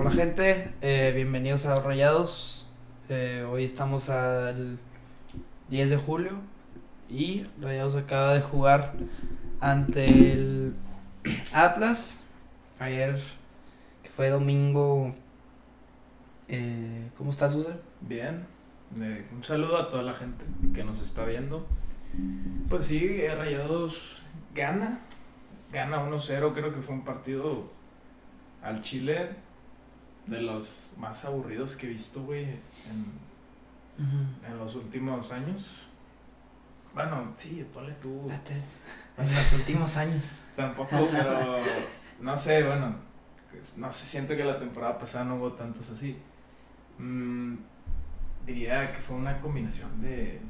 Hola gente, eh, bienvenidos a Rayados. Eh, hoy estamos al 10 de julio y Rayados acaba de jugar ante el Atlas. Ayer, que fue domingo. Eh, ¿Cómo estás, Susan? Bien, un saludo a toda la gente que nos está viendo. Pues sí, Rayados gana, gana 1-0, creo que fue un partido al Chile de los más aburridos que he visto, güey, en, en los últimos años. Bueno, sí, ponle tú. En los últimos años. Tampoco, pero no sé, bueno, no sé, siento que la temporada pasada no hubo tantos así. Mm, diría que fue una combinación de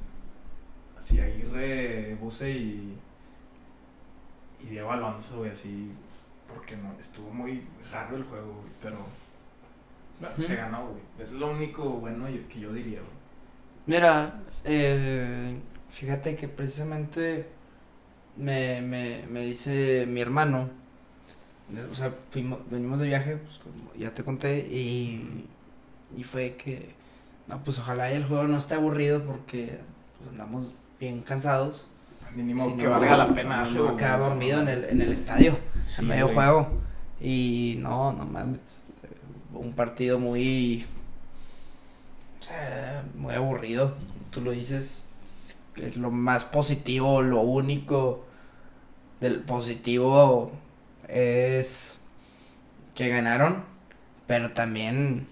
así Aguirre, Buse y, y Diego Alonso, güey, así, porque no, estuvo muy, muy raro el juego, güey, pero bueno, se ganó, güey. Es lo único bueno que yo diría, güey. Mira, eh, fíjate que precisamente me, me, me dice mi hermano, o sea, fuimos, venimos de viaje, pues como ya te conté, y, y fue que, no, pues ojalá el juego no esté aburrido porque pues, andamos bien cansados. Mínimo Si que no, valga la pena. No, voy a quedar dormido en el, en el estadio, Sí, en medio güey. juego. Y no, no mames, eh, un partido muy, o sea, muy aburrido. Tú lo dices, es lo más positivo, lo único del positivo es que ganaron, pero también,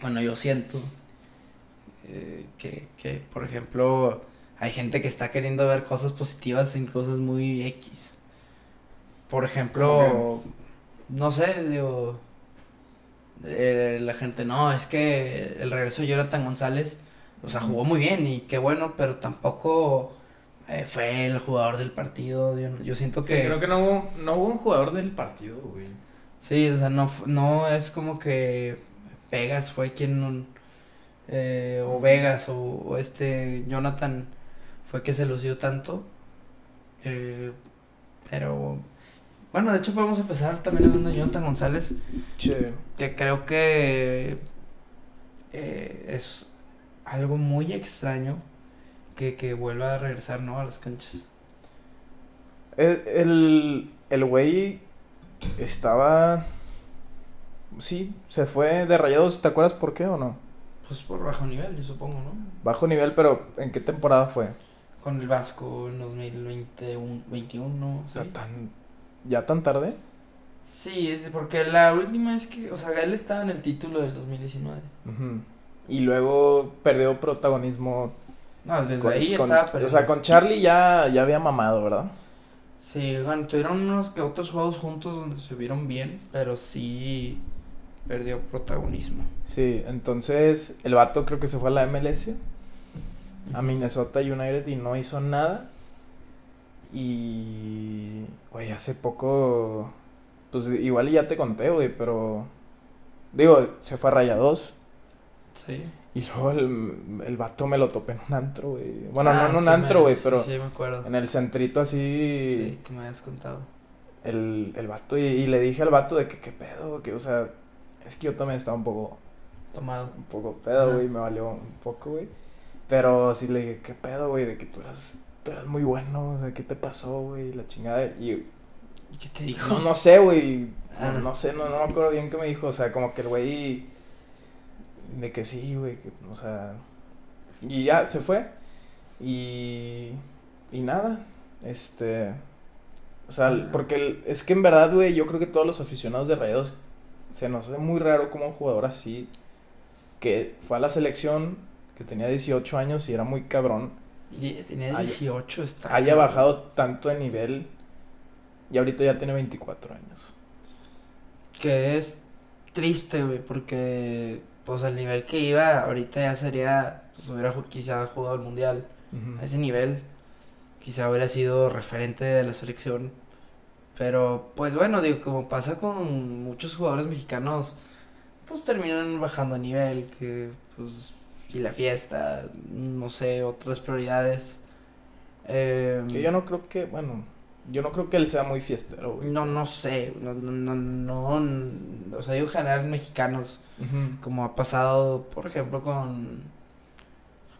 bueno, yo siento eh, que, que, por ejemplo, hay gente que está queriendo ver cosas positivas en cosas muy X. Por ejemplo, no sé, digo, eh, la gente, no, es que el regreso de Jonathan González, o sea, jugó muy bien y qué bueno, pero tampoco eh, fue el jugador del partido. Yo, yo siento Sí, que... creo que no hubo, no hubo un jugador del partido, güey. Sí, o sea, no, no es como que Vegas fue quien, eh, o Vegas, o, o este Jonathan fue que se lució tanto. Eh, pero, bueno, de hecho podemos empezar también hablando de Jonathan González, Che. que creo que eh, es algo muy extraño que, que vuelva a regresar, ¿no? A las canchas. El, el, el güey estaba. Sí, se fue de rayados. ¿Te acuerdas por qué o no? Pues por bajo nivel, yo supongo, ¿no? Bajo nivel, pero ¿en qué temporada fue? Con el Vasco en 2021, 21, O sea, ¿sí? tan, ¿Ya tan tarde? Sí, porque la última es que, o sea, él estaba en el título del 2019. Ujú. Y luego perdió protagonismo. No, desde con- ahí con- estaba. O sea, con Charlie ya, ya había mamado, ¿verdad? Sí, bueno, tuvieron unos que otros juegos juntos donde se vieron bien, pero sí perdió protagonismo. Sí, entonces el vato creo que se fue a la MLS, a Minnesota United y no hizo nada. Y, güey, hace poco, pues igual ya te conté, güey, pero, digo, se fue a Rayados Sí. y luego el, el vato me lo topé en un antro, güey. Bueno, no Ah, en un sí antro, güey, pero Sí, me acuerdo. en el centrito así, Sí, que me habías contado. el, el vato, y, y le dije al vato de que, qué pedo, que, o sea, es que yo también estaba un poco Tomado. un poco pedo, güey, me valió un poco, güey. Pero sí le dije, ¿qué pedo, güey? De que tú eras, tú eras muy bueno, o sea, ¿qué te pasó, güey? La chingada. Y ¿Y qué te dijo? no, no sé, güey. Ah. No, no sé, no, no me acuerdo bien qué me dijo. O sea, como que el güey. De que sí, güey, que, o sea. Y ya se fue. Y. Y nada. Este. O sea, Ah. porque el- es que en verdad, güey, yo creo que todos los aficionados de Rayados se nos hace muy raro como un jugador así que fue a la selección, que tenía 18 años y era muy cabrón, Die- Tenía Haya- 18, está. haya bajado tanto de nivel y ahorita ya tiene 24 años. Que es triste, güey, porque pues al nivel que iba, ahorita ya sería, pues hubiera quizá jugado el mundial. A ese nivel, quizá hubiera sido referente de la selección. Pero pues bueno, digo, como pasa con muchos jugadores mexicanos, pues terminan bajando nivel, que pues y la fiesta, no sé, otras prioridades. Eh, Que yo no creo que, bueno, yo no creo que él sea muy fiestero, güey. No, no sé, no, no, no, no, o sea, en general mexicanos, como ha pasado, por ejemplo, con,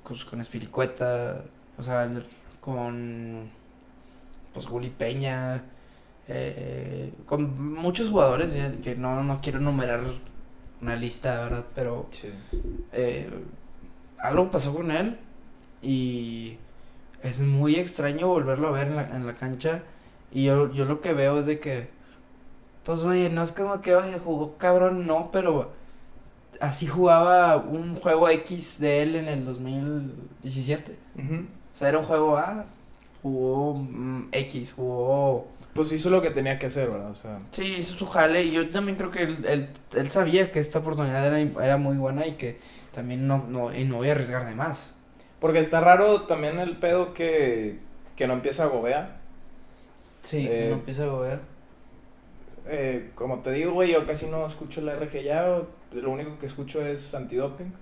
pues, con Espiricueta, o sea, con, pues, Juli Peña, eh, con muchos jugadores, eh, que no, no quiero enumerar una lista, ¿verdad? Pero Sí. eh, algo pasó con él y es muy extraño volverlo a ver en la, en la cancha y yo, yo lo que veo es de que pues oye no es como que oye jugó cabrón no pero así jugaba un juego X de él en el 2017 Ujú. o sea era un juego A jugó mm, X jugó Pues hizo lo que tenía que hacer, ¿verdad? O sea, Sí, hizo su jale y yo también creo que él, él, él sabía que esta oportunidad era, era muy buena y que también no, no, y no voy a arriesgar de más. porque está raro también el pedo que, que no empieza a Gobea. Sí, Eh, que no empieza a ver. Eh, como te digo, güey, yo casi no escucho la RG ya. Lo único que escucho es antidoping.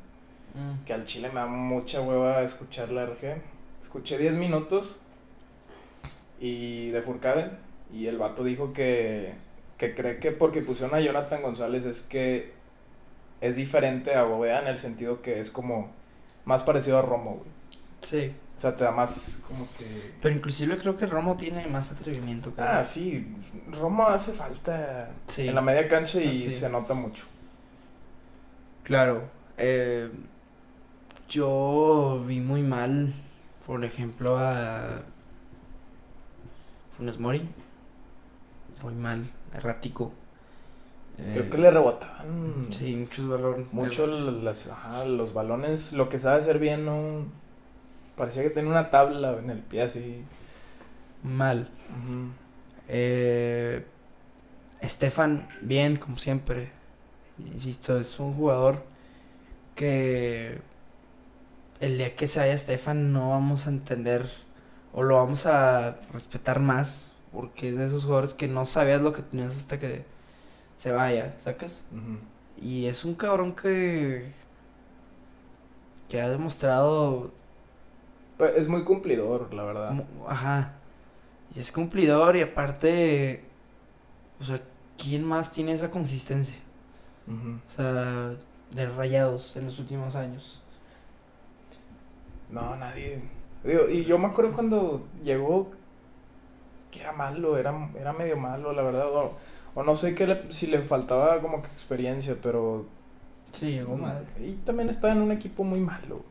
Que al chile me da mucha hueva escuchar la RG. Escuché 10 minutos y de Furcade. Y el vato dijo que, que cree que porque pusieron a Jonathan González es que es diferente a Bovea en el sentido que es como más parecido a Romo, güey. Sí, O sea, te da más como que... pero inclusive creo que Romo tiene más atrevimiento que Ah, sí, Romo hace falta Sí. en la media cancha y Sí. se nota mucho. Claro, eh, yo vi muy mal, por ejemplo, a Funes Mori. Muy mal, errático. Creo Eh, que le rebotaban Sí, muchos valores. mucho las, ajá, los balones. Lo que sabe hacer bien, no. Parecía que tenía una tabla en el pie así. Mal. Ujú. Eh, Estefan, bien, como siempre. Insisto, es un jugador que el día que se vaya Estefan no vamos a entender o lo vamos a respetar más porque es de esos jugadores que no sabías lo que tenías hasta que se vaya, ¿sacas? Y es un cabrón que que ha demostrado Pues es muy cumplidor, la verdad. Ajá. Y es cumplidor y aparte, o sea, ¿quién más tiene esa consistencia? O sea, de rayados en los últimos años. No, nadie. Digo, y yo me acuerdo cuando llegó que era malo, era, era medio malo, la verdad. O, o no sé qué le- si le faltaba como que experiencia, pero. Sí, llegó mal. Y también estaba en un equipo muy malo.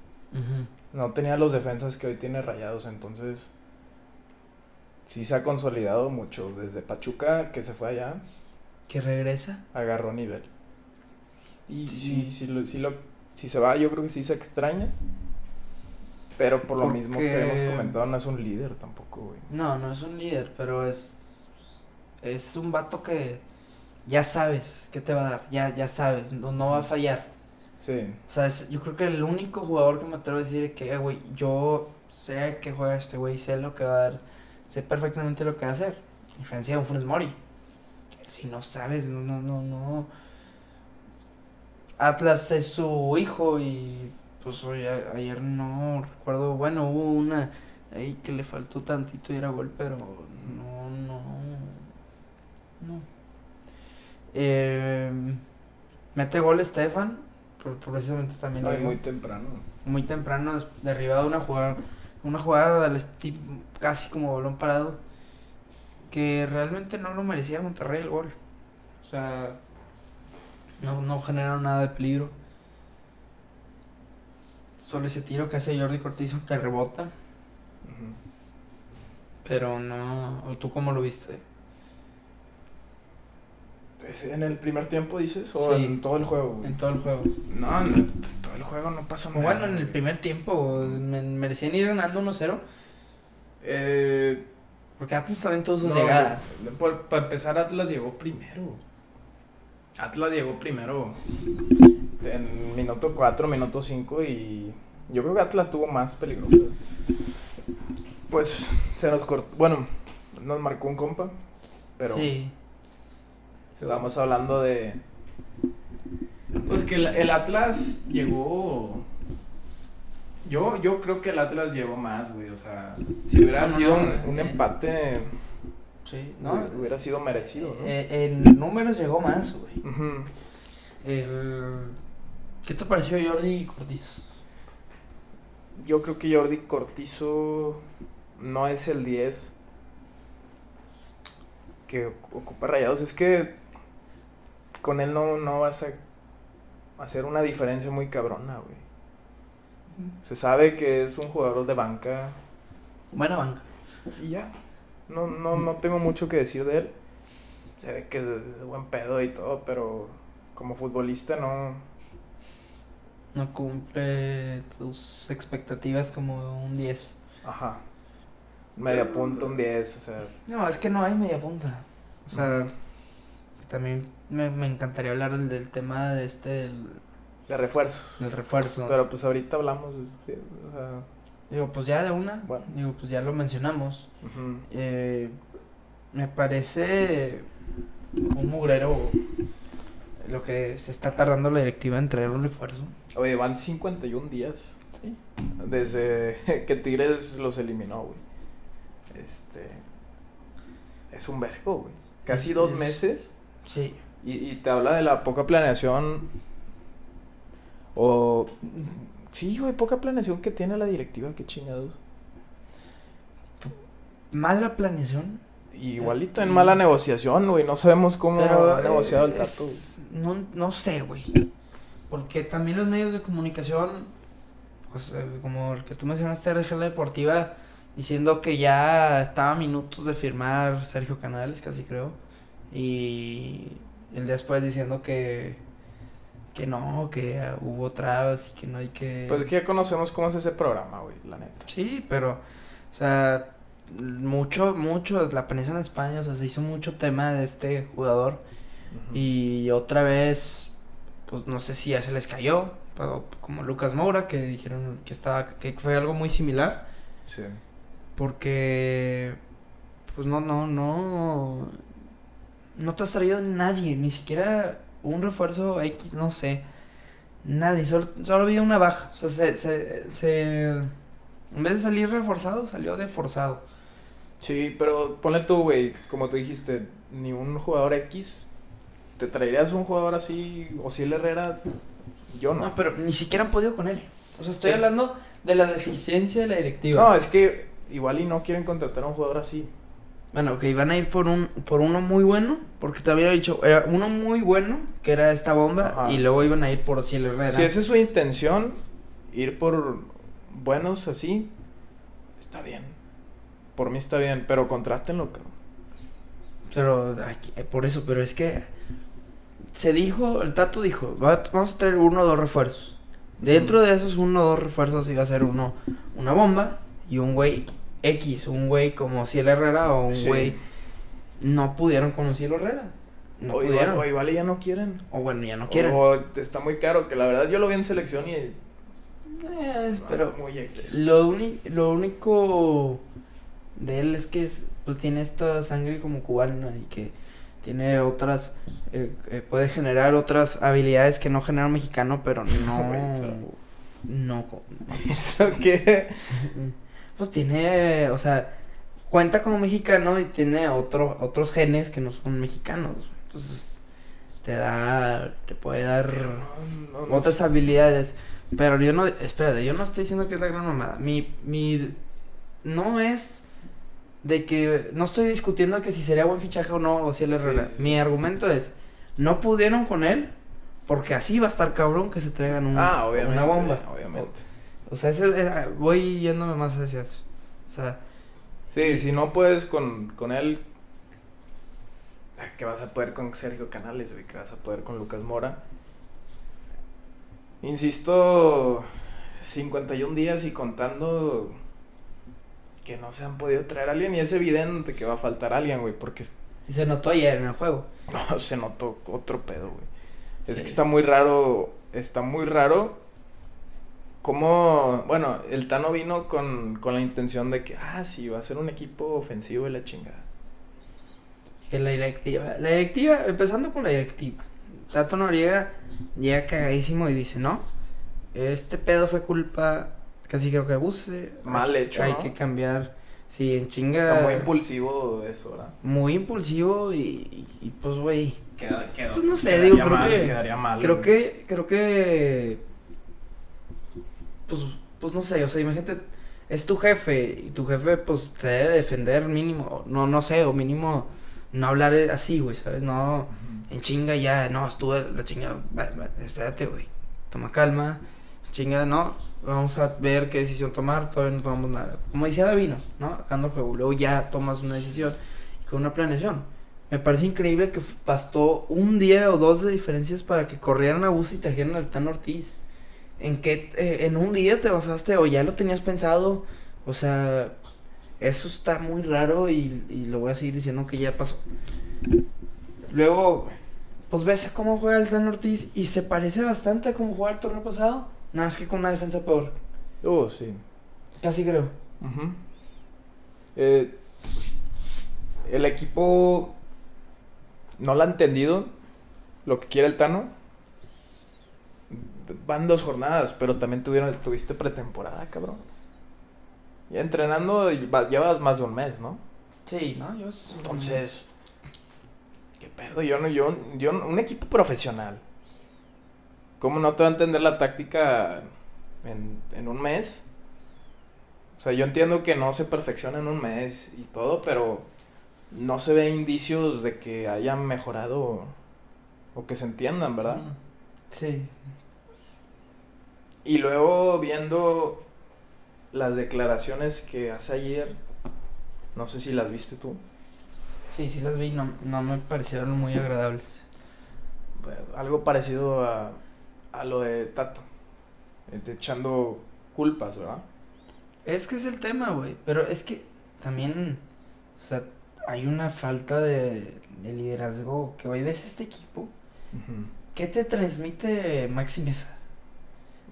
No tenía los defensas que hoy tiene Rayados, entonces sí se ha consolidado mucho. Desde Pachuca, que se fue allá, Que regresa. agarró nivel. Y Sí. sí, sí, lo, sí lo- si se va, yo creo que sí se extraña. Pero por lo mismo que hemos comentado, no es un líder tampoco, güey. No, no es un líder, pero es. Es un vato que ya sabes qué te va a dar. Ya, ya sabes, no, no va a fallar. Sí, O sea, es- yo creo que el único jugador que me atrevo a decir es que, eh, güey, yo sé que juega este güey, sé lo que va a dar, sé perfectamente lo que va a hacer. Diferencia de un Funes Mori. Si no sabes, no, no, no, no. Atlas es su hijo y pues hoy, a- ayer no recuerdo, bueno, hubo una ahí que le faltó tantito y era gol, pero no, no, no. Eh, mete gol Estefan, por- precisamente también no, y muy temprano. muy temprano, derribado de una jugada, una jugada del casi como balón parado, que realmente no lo merecía Monterrey el gol. O sea, no, no generaron nada de peligro. Solo ese tiro que hace Jordi Cortizo que rebota, pero no. ¿O tú cómo lo viste? ¿Es ¿En el primer tiempo dices? ¿O Sí. en todo el juego? En todo el juego. No, en todo el juego no pasó nada. Bueno, en el primer tiempo me- merecían ir ganando 1-0, Eh, porque Atlas también tuvo sus no, llegadas. para empezar, Atlas llegó primero. Atlas llegó primero en minuto 4, minuto 5 y yo creo que Atlas tuvo más peligroso. Pues se nos cortó, bueno, nos marcó un compa, pero Sí. Estábamos hablando de... Pues que el, el Atlas llegó... Yo, yo creo que el Atlas llegó más, güey, o sea, si hubiera No, sido no, un, eh, un empate Sí, ¿no? Hubiera- sido merecido, ¿no? Eh, en números llegó más, güey. Ujú. El... ¿Qué te pareció Jordi Cortizo? Yo creo que Jordi Cortizo no es el 10 que ocupa rayados. Es que con él no, no vas a hacer una diferencia muy cabrona, güey. Se sabe que es un jugador de banca Buena banca. y ya. No, no, no tengo mucho que decir de él. Se ve que es, es buen pedo y todo, pero como futbolista no. No cumple tus expectativas como un 10. Aja. Media punta, un 10, o sea. No, es que no hay media punta. O sea, también me, me encantaría hablar del, del tema de este, del, De refuerzo. del refuerzo. Pero pues ahorita hablamos. o sea, Digo, pues ya de una. Bueno. Digo, pues ya lo mencionamos. Eh, me parece un mugrero lo que se está tardando la directiva en traer un refuerzo. Oye, van 51 días Sí. desde que Tigres los eliminó, güey. Este. Es un vergo, güey. Casi Es- dos es- meses. Sí. Y, y te habla de la poca planeación. O. Sí, güey, poca planeación que tiene la directiva, qué chingados. Mala planeación. Igualito en mala negociación, güey. No sabemos cómo Pero ha negociado el eh, Tato. es- no, no sé, güey. Porque también los medios de comunicación, pues eh, como el que tú mencionaste, RG La Deportiva, diciendo que ya estaba a minutos de firmar Sergio Canales, casi creo. Y el día después diciendo que, que no, que hubo trabas y que no hay que... Pues es que ya conocemos cómo es ese programa, güey, la neta. Sí, pero, o sea, mucho, mucho, la prensa en España, o sea, se hizo mucho tema de este jugador. Y otra vez, pues no sé si ya se les cayó, pero como Lucas Moura, que dijeron que estaba, que fue algo muy similar, Sí. porque, pues no, no, no, no te has traído nadie, ni siquiera un refuerzo X, no sé, nadie, solo, solo había una baja, o sea, se, se, se, en vez de salir reforzado, salió deforzado. Sí, pero ponle tú, güey, como tú dijiste, ni un jugador X. ¿Te traerías un jugador así, Osiel Herrera? Yo no. No, pero ni siquiera han podido con él. O sea, estoy Es- hablando de la deficiencia de la directiva. No, es que igual y no quieren contratar a un jugador así. Bueno, ok, van a ir por un por uno muy bueno, porque te había dicho, era uno muy bueno, que era esta bomba, Ajá. y luego iban a ir por Ciel Herrera. Si esa es su intención, ir por buenos así, está bien. Por mí está bien, pero contrátenlo, cabrón. Pero, aquí- eh, por eso, pero es que se dijo, el Tato dijo, "Va- vamos a traer uno o dos refuerzos. Dentro de esos uno o dos refuerzos iba a ser uno, una bomba y un güey X, un güey como Ciel Herrera o un Sí. güey... No pudieron con Ciel Herrera. No o, igual, o igual ya no quieren. O bueno, ya no quieren. O está muy caro, que la verdad yo lo vi en selección y... Eh, pero ah, muy X. lo, uni- lo único de él es que es- pues tiene esta sangre como cubana y que tiene otras eh, eh, puede generar otras habilidades que no genera un mexicano pero no no ¿Eso qué? Pues tiene o sea cuenta como mexicano y tiene otro, otros genes que no son mexicanos entonces te da te puede dar no, no, otras habilidades. Pero yo no, espérate, yo no estoy diciendo que es la gran mamada. Mi, mi, no es de que, no estoy discutiendo que si sería buen fichaje o no, o si él es Sí, sí. Mi argumento es, no pudieron con él, porque así va a estar cabrón que se traigan un- Ah, una bomba. Obviamente. O, sea, ese- eh, voy yéndome más hacia eso. O sea, Sí, si no puedes con, con él, ¿qué vas a poder con Sergio Canales, güey? ¿Qué vas a poder con Lucas Mora? Insisto, 51 días y contando que no se han podido traer a alguien y es evidente que va a faltar alguien, güey, porque y se notó ayer en el juego. no se notó otro pedo, güey. Es que está muy raro, está muy raro cómo, bueno, el Tano vino con, con la intención de que, ah, sí, va a ser un equipo ofensivo y la chingada. Que la directiva, la directiva, empezando con la directiva. Tato Noriega llega cagadísimo y dice, no, este pedo fue culpa, casi creo que abuse. Mal hay- hecho, Hay ¿no? que cambiar Sí, en chinga. Está muy impulsivo eso, ¿verdad? Muy impulsivo y, y, y, pues, güey. Queda, queda- Pues no sé, quedaría digo, creo mal, que- Quedaría mal. Creo güey. que, creo que. Pues, pues no sé, o sea, imagínate, es tu jefe y tu jefe, pues te debe defender mínimo, no, no sé, o mínimo no hablar así, güey, ¿sabes? No, en chinga ya, no, estuve la chinga, va- va, espérate, güey, toma calma, chinga, no, vamos a ver qué decisión tomar, todavía no tomamos nada. Como decía Davino, ¿no? El juego, luego ya tomas una decisión y con una planeación. Me parece increíble que bastó un día o dos de diferencias para que corrieran a bus y trajeran al Tan Ortiz. ¿En qué, eh, en un día te basaste o ya lo tenías pensado? O sea, eso está muy raro y, y lo voy a seguir diciendo que ya pasó. Luego, pues ves cómo juega el Tan Ortiz y se parece bastante a cómo jugaba el torneo pasado. Nada más que con una defensa peor. Uh, sí. Casi creo. Eh, el equipo no lo ha entendido lo que quiere el Tano. Van dos jornadas, pero también tuvieron, tuviste pretemporada, cabrón. Ya entrenando va- llevas más de un mes, ¿no? Sí, ¿no? Yo Entonces, ¿qué pedo? Yo no, yo, yo, un equipo profesional. ¿Cómo no te va a entender la táctica en, en un mes? O sea, yo entiendo que no se perfecciona en un mes y todo, pero no se ve indicios de que hayan mejorado o que se entiendan, ¿verdad? Sí. Y luego viendo las declaraciones que hace ayer, no sé si las viste tú. Sí, sí las vi, no, no me parecieron muy agradables. Bueno, algo parecido a, a lo de Tato. eh, te echando culpas, ¿verdad? Es que es el tema, güey. Pero es que también, o sea, hay una falta de, de liderazgo que hoy ves este equipo. ¿Qué te transmite Maxi Mesa?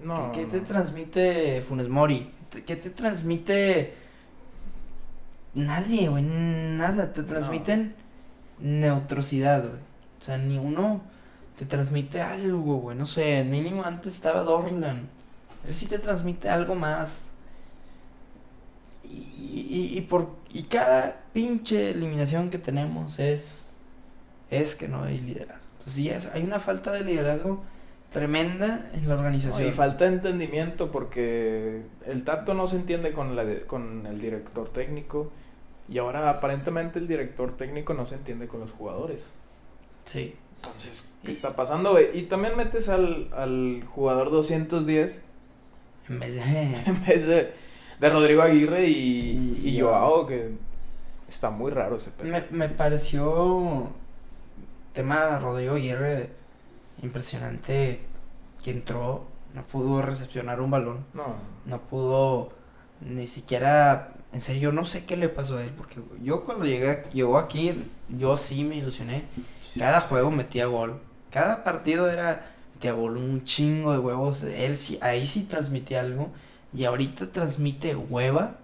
No. ¿Qué, qué te no. transmite Funes Mori? ¿Te- ¿Qué te transmite nadie, güey? Nada. Te transmiten neutrosidad, güey. O sea, ni uno te transmite algo, güey. No sé, mínimo antes estaba Dorlan. Él sí te transmite algo más. Y, y, y por y cada pinche eliminación que tenemos es es que no hay liderazgo. Entonces sí, es- hay una falta de liderazgo tremenda en la organización. y falta de entendimiento porque el Tato no se entiende con, la de- con el director técnico y ahora aparentemente el director técnico no se entiende con los jugadores. Sí. Entonces, ¿qué Y- está pasando, güey? Y también metes al, al jugador 210 En vez de. en vez de, de Rodrigo Aguirre y, Y- y Joao, que está muy raro ese pedo. me, me pareció. Tema Rodrigo Aguirre impresionante que entró, no pudo recepcionar un balón, No, no pudo ni siquiera. En serio, no sé qué le pasó a él, porque yo cuando llegué, llegó aquí, yo sí me ilusioné. Cada juego metía gol. Cada partido era metía gol, un chingo de huevos. Él sí, ahí sí transmitía algo. Y ahorita transmite hueva.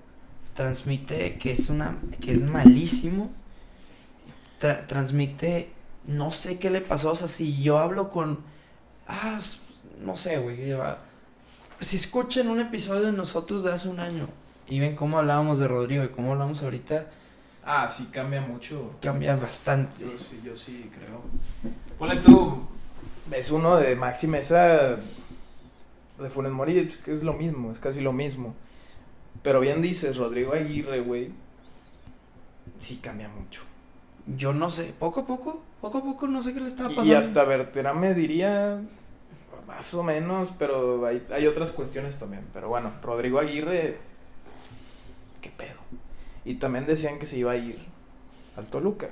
Transmite que es una, que es malísimo. Tra- transmite, no sé qué le pasó. O sea, si yo hablo con, ah, no sé, güey. va- Si escuchan un episodio de nosotros de hace un año y ven cómo hablábamos de Rodrigo y cómo hablamos ahorita, Ah, sí, cambia mucho. cambia bastante. Yo sí, yo sí creo. Ponle tú. ves uno de Maxi Mesa de Funes Mori, es que es lo mismo, es casi lo mismo. Pero bien dices, Rodrigo Aguirre, güey, sí cambia mucho. Yo no sé, poco a poco, poco a poco no sé qué le estaba pasando. Y hasta Berterame diría más o menos, pero hay, hay otras cuestiones también. Pero bueno, Rodrigo Aguirre, qué pedo. Y también decían que se iba a ir al Toluca.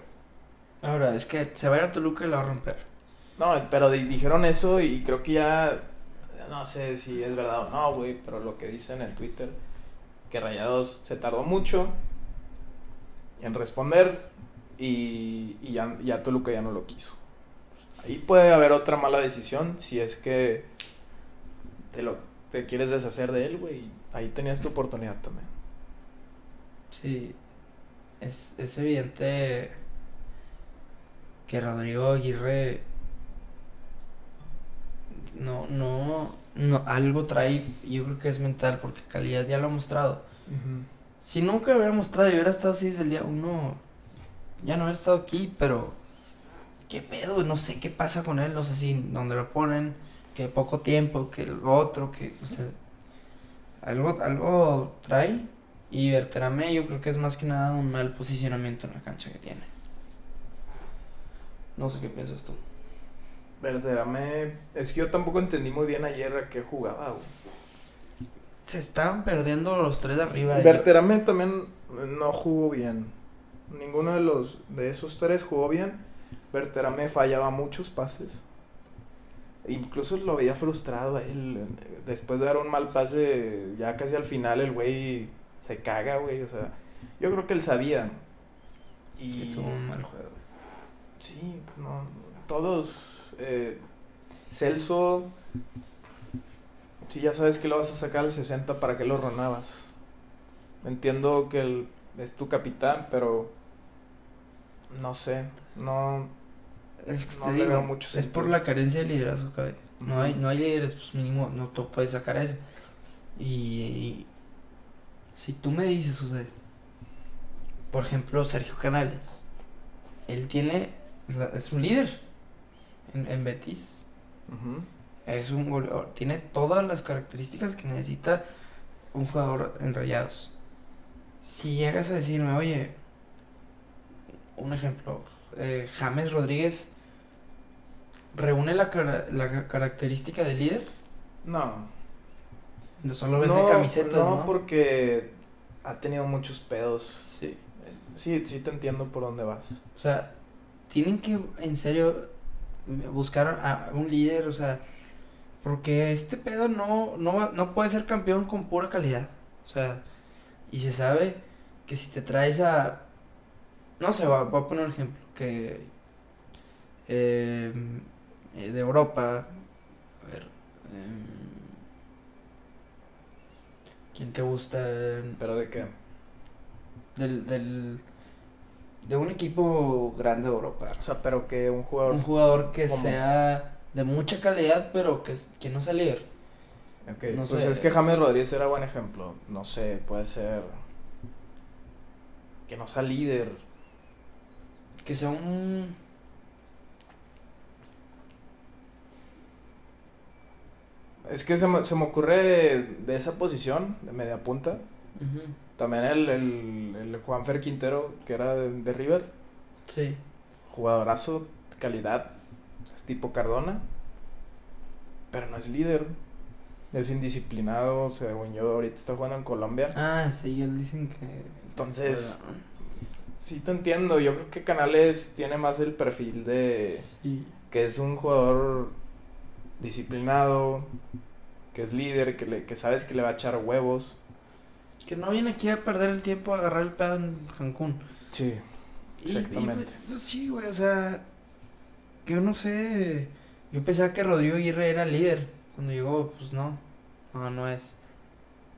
Ahora, es que se va a ir a Toluca y la va a romper. No, pero di- dijeron eso y creo que ya, no sé si es verdad o no, güey, pero lo que dicen en Twitter, que Rayados se tardó mucho en responder y, y ya, ya Toluca ya no lo quiso. Ahí puede haber otra mala decisión si es que te, lo, te quieres deshacer de él, güey. Ahí tenías tu oportunidad también. Sí, es, es evidente que Rodrigo Aguirre no, no, no, algo trae, yo creo que es mental, porque calidad ya lo ha mostrado. Si nunca hubiera mostrado y hubiera estado así desde el día uno, ya no hubiera estado aquí, pero. ¿Qué pedo? No sé qué pasa con él, no sé si donde lo ponen, que poco tiempo, que el otro, que. O sea, algo, algo trae. Y Berterame yo creo que es más que nada un mal posicionamiento en la cancha que tiene. No sé qué piensas tú. Verdaderamente, es que yo tampoco entendí muy bien ayer a qué jugaba, güey. Se estaban perdiendo los tres de arriba. Verterame también no jugó bien. Ninguno de los de esos tres jugó bien. Verterame fallaba muchos pases. Incluso lo veía frustrado a él. Después de dar un mal pase, ya casi al final el güey se caga, güey. O sea, yo creo que él sabía. Y tuvo un mal juego. Sí, no, todos. Eh, Celso, si ya sabes que lo vas a sacar al 60, ¿para qué lo ronabas? Entiendo que es tu capitán, pero no sé, no. Es que No te digo, mucho es sentido. por la carencia de liderazgo, cabe. No hay, no hay líderes, pues mínimo no te puedes sacar a ese. Y, y si tú me dices, o sea, por ejemplo, Sergio Canales, él tiene, es, un líder en, en Betis, es un goleador, tiene todas las características que necesita un jugador en Rayados. Si llegas a decirme, oye, un ejemplo, eh, James Rodríguez reúne la, cara- la característica de líder, No, solo vende no, camisetas, no, ¿no? porque ha tenido muchos pedos. Sí. Sí, sí te entiendo por dónde vas. O sea, tienen que en serio buscar a un líder, o sea, porque este pedo no, no, no puede ser campeón con pura calidad. O sea, y se sabe que si te traes a, no sé, voy a, poner un ejemplo, que eh, eh, de Europa, a ver, em, ¿quién te gusta? Pero de qué? Del, del, de un equipo grande de Europa. O sea, pero que un jugador. Un jugador que ¿Cómo? sea de mucha calidad, pero que, que no sea líder. Ok, no pues sé. es que James Rodríguez era buen ejemplo. No sé, puede ser. Que no sea líder. Que sea un. Es que se me, se me ocurre de, de esa posición, de media punta. También el, el, el Juanfer Quintero, que era de, de River. Sí. Jugadorazo, calidad. Es tipo Cardona. Pero no es líder. Es indisciplinado, según yo. Ahorita está jugando en Colombia. Ah, sí, él dicen que. Entonces, sí te entiendo. Yo creo que Canales tiene más el perfil de. Sí. que es un jugador disciplinado, que es líder, que, le, que sabes que le va a echar huevos. Que no viene aquí a perder el tiempo a agarrar el pedo en Cancún. Sí, Y- y, Exactamente. pues, sí, güey, o sea. Yo no sé. Yo pensaba que Rodrigo Aguirre era líder. Cuando llegó, pues no. No, no es.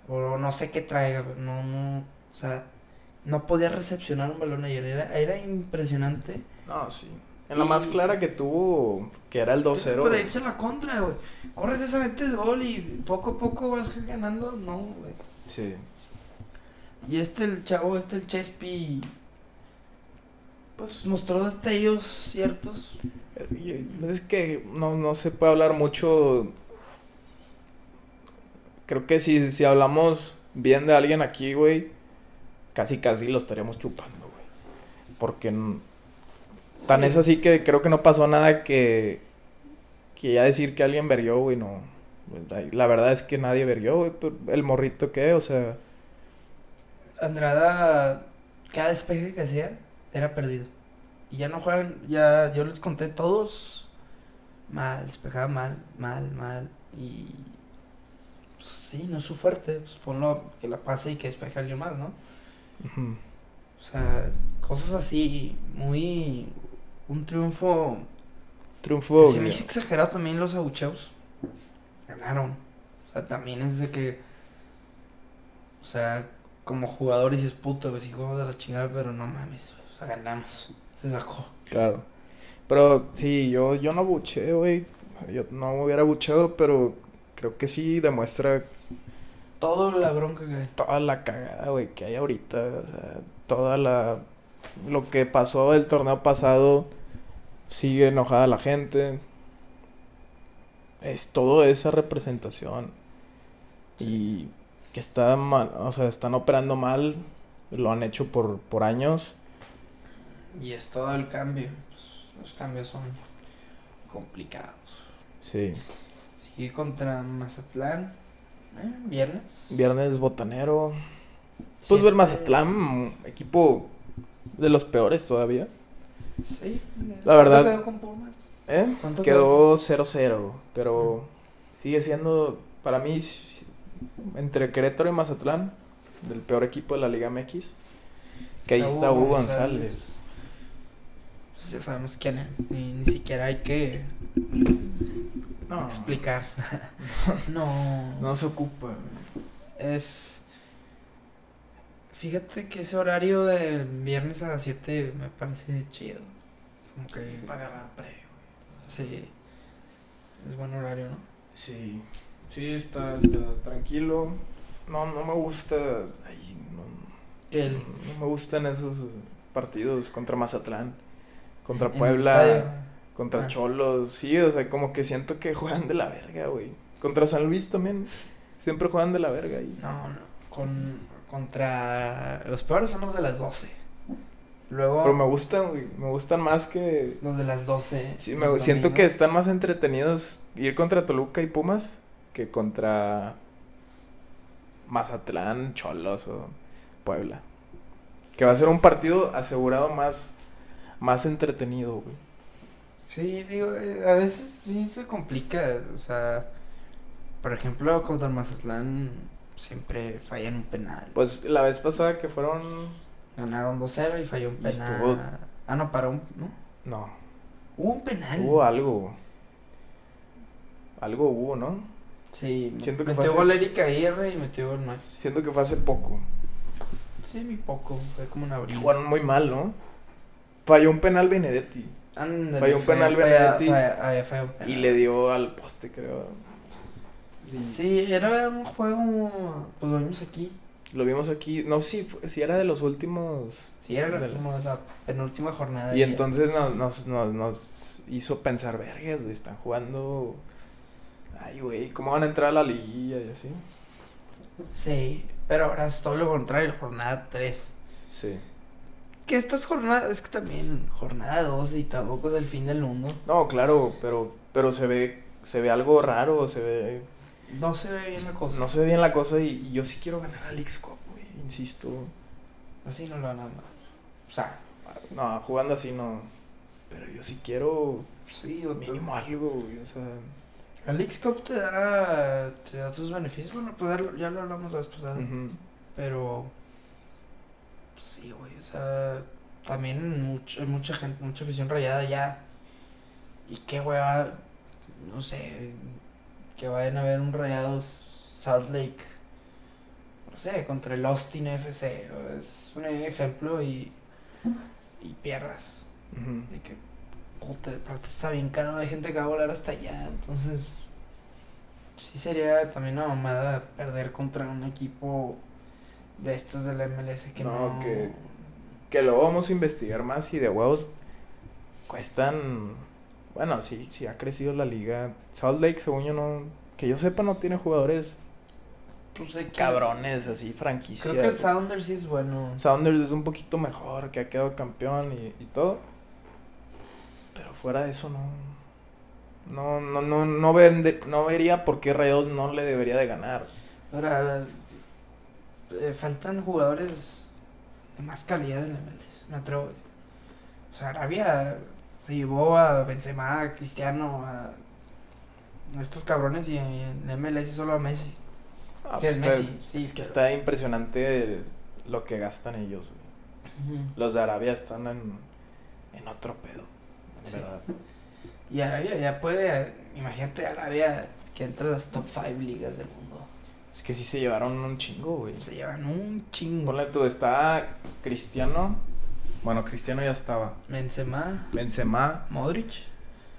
O no sé qué traiga, no, no. O sea, no podía recepcionar un balón ayer. Era, era impresionante. No, sí. En la más clara que tuvo, que era el 2-0. Para irse a la contra, güey. Corres esa metes gol y poco a poco vas ganando. No, güey. Sí. Y este, el chavo, este, el Chespi, Pues mostró destellos ciertos. eh, es que no, no se puede hablar mucho. Creo que si, si hablamos bien de alguien aquí, güey, casi casi lo estaríamos chupando, güey. Porque tan es así que creo que no pasó nada que, que ya decir que alguien verió, güey, no. La verdad es que nadie verió, güey. El morrito que, o sea, Andrada, cada despeje que hacía, era perdido. Y ya no juegan, ya yo les conté todos mal, despejaba mal, mal, mal. Y pues, sí, no es su fuerte, pues ponlo que la pase y que despeje alguien más, ¿no? O sea, cosas así, muy. Un triunfo. triunfo. Se me hizo exagerado también los abucheos. Ganaron. O sea, también es de que. O sea, como jugador dices, puta, güey, sí jugamos de la chingada, pero no mames, o sea, ganamos. Se sacó. Claro. Pero sí, yo, yo no buché, güey. Yo no me hubiera buchado, pero creo que sí demuestra todo la bronca que hay. toda la cagada, güey, que hay ahorita. O sea, toda la. Lo que pasó el torneo pasado. Sigue enojada la gente. Es toda esa representación. Y que está mal. O sea, están operando mal. Lo han hecho por, por años. Y es todo el cambio. Pues, los cambios son complicados. Sí. Sigue contra Mazatlán. ¿Eh? Viernes. Viernes botanero. Pues Siete- ver Mazatlán, equipo de los peores todavía. Sí. La verdad- ¿Cuánto quedó con Pumas? ¿Eh? ¿Cuánto Quedó 0-0, pero sigue siendo, para mí, entre Querétaro y Mazatlán, del peor equipo de la Liga MX. Que ahí está Hugo González. Pues ya sabemos quién es. Ni, ni siquiera hay que No, explicar. no. No se ocupa. Es. Fíjate que ese horario de viernes a las 7 me parece chido. Como que. Para agarrar pre, güey. Sí. Es buen horario, ¿no? Sí, sí, está, está tranquilo. No, no me gusta, ay, no, El, no me gustan esos partidos contra Mazatlán, contra Puebla. Contra Ah. Cholos, sí, o sea, como que siento que juegan de la verga, güey. Contra San Luis también, siempre juegan de la verga. Y... No, no. Con, contra. Los peores son los de las 12. Luego. Pero me gustan, güey, me gustan más que... Los de las 12. Sí, me, siento domingo. que están más entretenidos ir contra Toluca y Pumas que contra Mazatlán, Cholos o Puebla. Que va a ser un partido asegurado más, más entretenido, güey. Sí, digo, eh, a veces sí se complica. O sea, por ejemplo, contra Mazatlán siempre fallan un penal. Pues la vez pasada que fueron... Ganaron 2-0 y falló un penal. estuvo- Ah, no, paró un. ¿No? No, Hubo un penal. hubo algo. Algo hubo, ¿no? Sí, Siento que fue metió hace- gol Erika Aguirre y metió gol Max. Siento que fue hace poco. Sí, muy poco. Fue como un abril. Jugaron muy mal, ¿no? Falló un penal Benedetti. Ándale, Falló un penal Benedetti un penal. Y le dio al poste, creo. Sí, era un juego. Pues lo vimos aquí. Lo vimos aquí. No sé si, si era de los últimos. Sí, era De la- como la penúltima jornada. Y entonces nos, nos, nos, nos hizo pensar, vergas, güey, están jugando. Ay, güey, ¿cómo van a entrar a la liguilla y así? Sí, pero ahora es todo lo contrario, jornada 3. Sí. Que estas jornadas, es que también jornada 2 y tampoco es el fin del mundo. No, claro, pero, pero se ve, se ve algo raro, se ve. No se ve bien la cosa. No se ve bien la cosa y, y yo sí quiero ganar al X-Cup, güey, insisto. Así no lo van a. O sea, No, jugando así no. Pero yo sí quiero sí, o mínimo algo, güey, o sea. El X-Cup te da, te da sus beneficios. Bueno, pues ya lo, ya lo hablamos la vez pasada. Pero. Pues sí, güey. O sea, también mucho, mucha gente, mucha afición rayada ya. Y qué hueva. No sé. Que vayan a ver un rayados Salt Lake. No sé, contra el Austin FC. Es un ejemplo y. Y pierdas. Ujú. De que. Puta, aparte está bien caro. Hay gente que va a volar hasta allá. Entonces. Sí sería también una mamada perder contra un equipo de estos del MLS que No, no. que- Que lo vamos a investigar más y de huevos cuestan. Bueno, sí, sí ha crecido la liga. Salt Lake, según yo, no. Que yo sepa, no tiene jugadores Pues de que- cabrones, así, franquicias. Creo que el Sounders sí es bueno. Sounders es un poquito mejor, que ha quedado campeón y, y todo. Pero fuera de eso, no. No, no, no, no, vende- no vería por qué Rayados no le debería de ganar. Ahora. Eh, faltan jugadores de más calidad en la MLS. Me atrevo a decir. O sea, Arabia se llevó a Benzema, a Cristiano, a. estos cabrones y en MLS solo a Messi. Ah, Que es pues está- Messi, sí, es que está impresionante lo que gastan ellos, güey. Los de Arabia están en, en otro pedo, en Sí. verdad. Y Arabia ya puede, imagínate Arabia que entra a las top 5 ligas del mundo. Es que sí se llevaron un chingo, güey. Se llevan un chingo. Ponle tú, está Cristiano. Bueno, Cristiano ya estaba. Benzema, Benzema. Modric.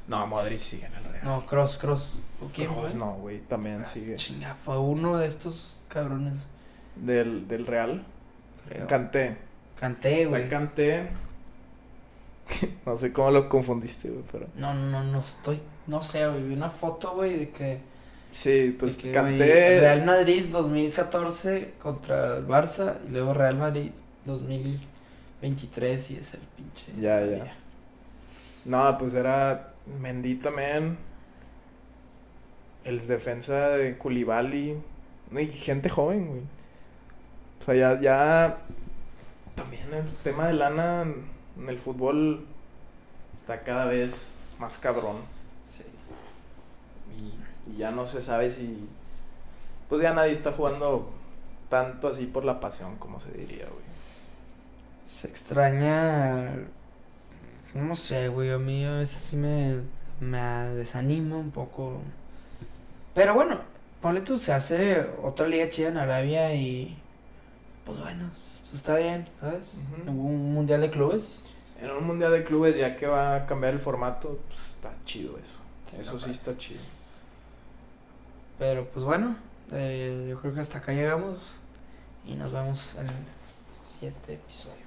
No, Modric sigue en el Real. No, Cross, Cross. ¿O quién no, güey, también Ah, sigue. Chinga, fue uno de estos cabrones, Del, del Real. creo. Canté. Canté, Está güey. Canté. no sé cómo lo confundiste, güey, pero. No, no, no estoy, no sé, güey, vi una foto, güey, de que, Sí, pues que, canté. Real Madrid 2014 contra el Barça y luego Real Madrid 2023 y es el pinche. Ya, ya. No, pues era Mendy también. El defensa de Koulibaly. No, Y gente joven, güey. O sea, ya, ya. También el tema de lana en el fútbol está cada vez más cabrón. Y, ya no se sabe si. Pues ya nadie está jugando tanto así por la pasión, como se diría, güey. Se extraña. No sé, güey. A mí a veces sí me, me desanima un poco. Pero bueno, ponle tú, se hace otra liga chida en Arabia y. Pues bueno, pues está bien, ¿sabes? Ujú. Un mundial de clubes. En un mundial de clubes, ya que va a cambiar el formato, pues está chido eso. Sí, Eso sí está chido. Pero pues bueno, eh, yo creo que hasta acá llegamos. Y nos vemos en el siguiente episodio.